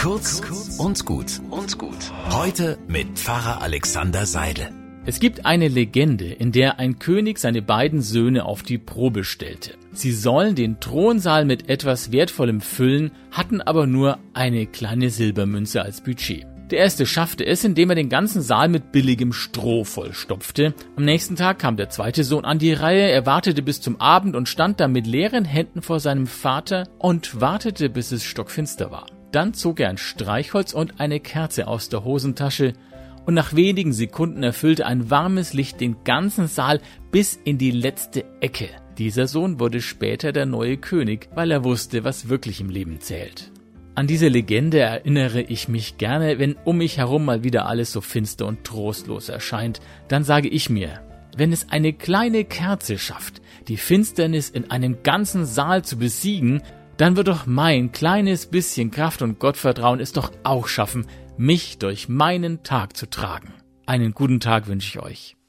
Kurz und gut und gut. Heute mit Pfarrer Alexander Seidel. Es gibt eine Legende, in der ein König seine beiden Söhne auf die Probe stellte. Sie sollen den Thronsaal mit etwas Wertvollem füllen, hatten aber nur eine kleine Silbermünze als Budget. Der erste schaffte es, indem er den ganzen Saal mit billigem Stroh vollstopfte. Am nächsten Tag kam der zweite Sohn an die Reihe, er wartete bis zum Abend und stand dann mit leeren Händen vor seinem Vater und wartete, bis es stockfinster war. Dann zog er ein Streichholz und eine Kerze aus der Hosentasche, und nach wenigen Sekunden erfüllte ein warmes Licht den ganzen Saal bis in die letzte Ecke. Dieser Sohn wurde später der neue König, weil er wusste, was wirklich im Leben zählt. An diese Legende erinnere ich mich gerne, wenn um mich herum mal wieder alles so finster und trostlos erscheint. Dann sage ich mir, wenn es eine kleine Kerze schafft, die Finsternis in einem ganzen Saal zu besiegen, dann wird doch mein kleines bisschen Kraft und Gottvertrauen es doch auch schaffen, mich durch meinen Tag zu tragen. Einen guten Tag wünsche ich euch.